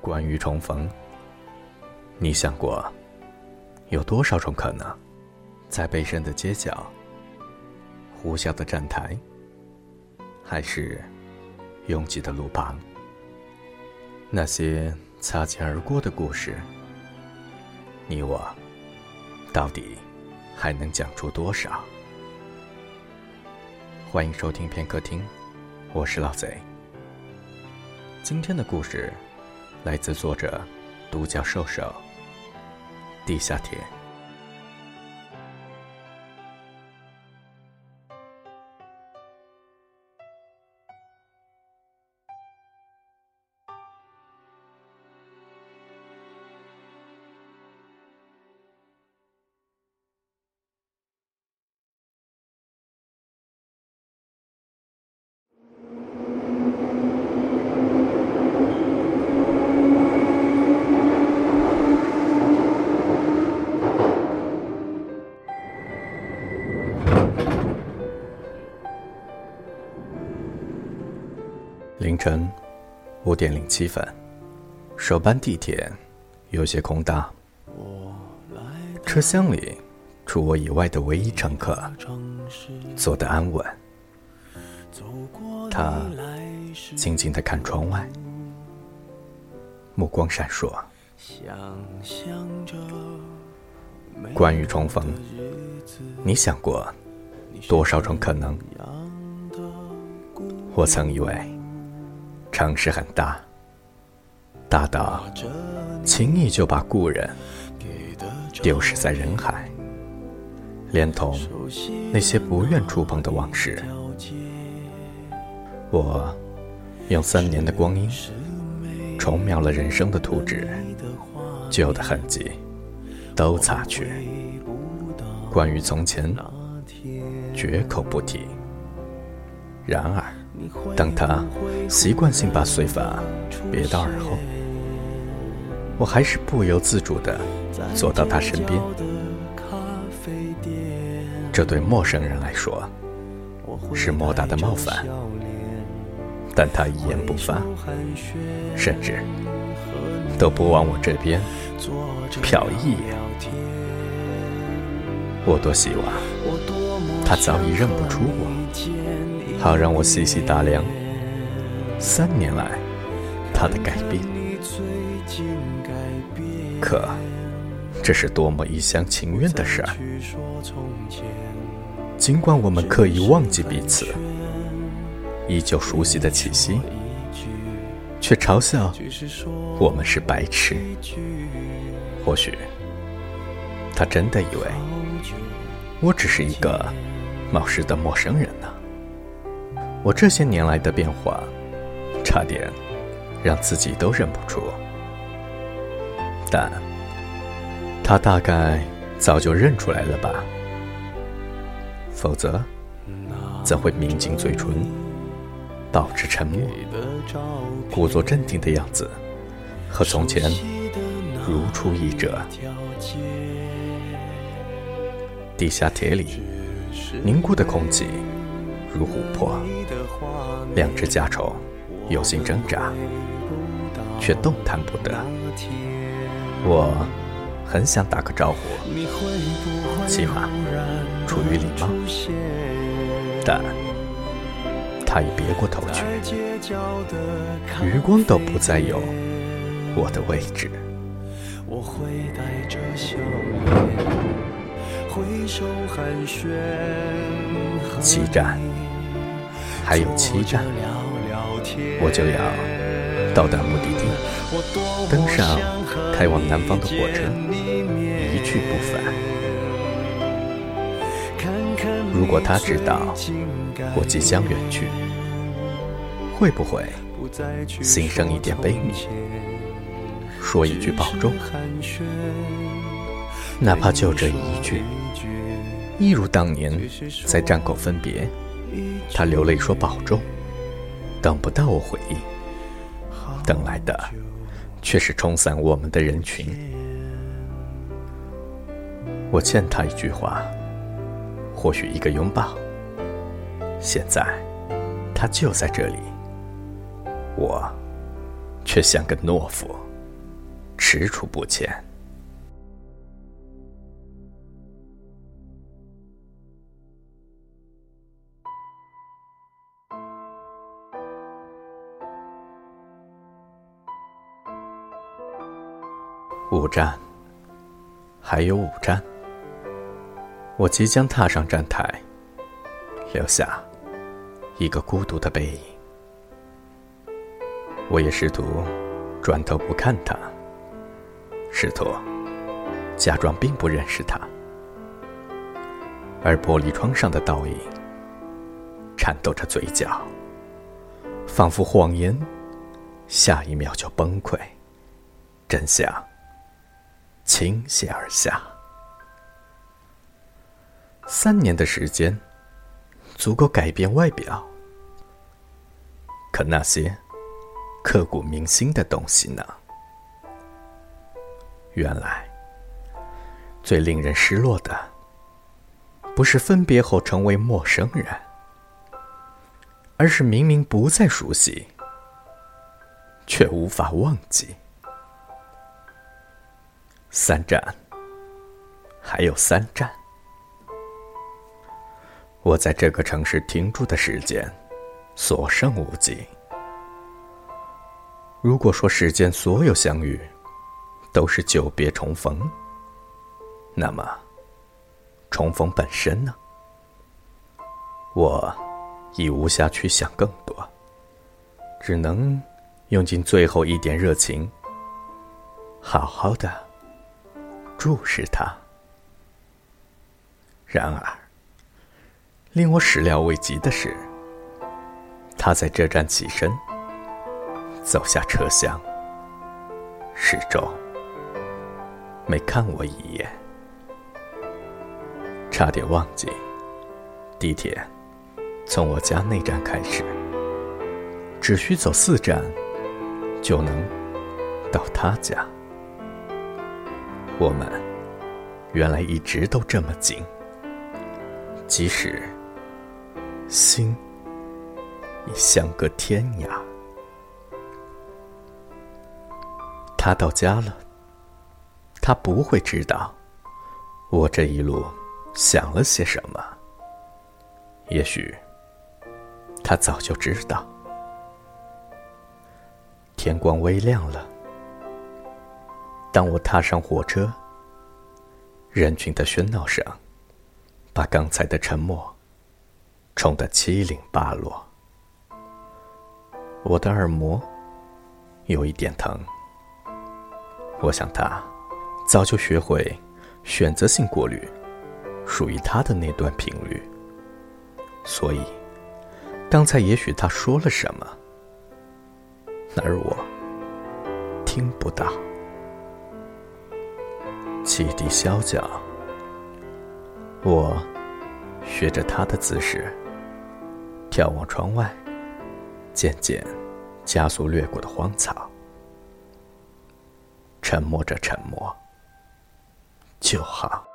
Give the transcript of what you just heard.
关于重逢，你想过有多少种可能？在北深的街角，呼啸的站台，还是拥挤的路旁，那些擦肩而过的故事，你我到底还能讲出多少？欢迎收听片刻听，我是老贼。今天的故事来自作者独角兽手。地下铁。晨五点零七分，首班地铁有些空荡，车厢里除我以外的唯一乘客坐得安稳。他静静地看窗外，目光闪烁。关于重逢，你想过多少种可能？我曾以为。城市很大，大到轻易就把故人丢失在人海，连同那些不愿触碰的往事。我用三年的光阴重描了人生的图纸，旧的痕迹都擦去。关于从前，绝口不提。然而。当他习惯性把碎发别到耳后，我还是不由自主地走到他身边。这对陌生人来说是莫大的冒犯，但他一言不发，甚至都不往我这边瞟一眼。我多希望他早已认不出我。好让我细细打量三年来他的改变，可这是多么一厢情愿的事儿。尽管我们刻意忘记彼此，依旧熟悉的气息，却嘲笑我们是白痴。或许他真的以为我只是一个冒失的陌生人呢。我这些年来的变化，差点让自己都认不出。但他大概早就认出来了吧？否则怎会抿紧嘴唇，保持沉默，故作镇定的样子，和从前如出一辙。地下铁里凝固的空气。如琥珀，两只家丑有心挣扎，却动弹不得。我很想打个招呼，起码出于礼貌，但他已别过头去，余光都不再有我的位置。七站，还有七站，我就要到达目的地，登上开往南方的火车，一去不返。如果他知道我即将远去，会不会心生一点悲悯，说一句保重？哪怕就这一句，一如当年在站口分别，他流泪说保重，等不到我回应，等来的却是冲散我们的人群。我欠他一句话，或许一个拥抱。现在他就在这里，我却像个懦夫。踟蹰不前。五站，还有五站，我即将踏上站台，留下一个孤独的背影。我也试图转头不看他，试图假装并不认识他，而玻璃窗上的倒影颤抖着嘴角，仿佛谎言下一秒就崩溃，真相。倾泻而下。三年的时间，足够改变外表。可那些刻骨铭心的东西呢？原来，最令人失落的，不是分别后成为陌生人，而是明明不再熟悉，却无法忘记。三站，还有三站。我在这个城市停住的时间，所剩无几。如果说世间所有相遇，都是久别重逢，那么，重逢本身呢？我已无暇去想更多，只能用尽最后一点热情，好好的。注视他。然而，令我始料未及的是，他在这站起身，走下车厢，始终没看我一眼。差点忘记，地铁从我家那站开始，只需走四站，就能到他家。我们原来一直都这么近，即使心已相隔天涯。他到家了，他不会知道我这一路想了些什么。也许他早就知道。天光微亮了。当我踏上火车，人群的喧闹声把刚才的沉默冲得七零八落。我的耳膜有一点疼。我想他早就学会选择性过滤属于他的那段频率，所以刚才也许他说了什么，而我听不到。汽笛萧角，我学着他的姿势，眺望窗外渐渐加速掠过的荒草，沉默着沉默就好。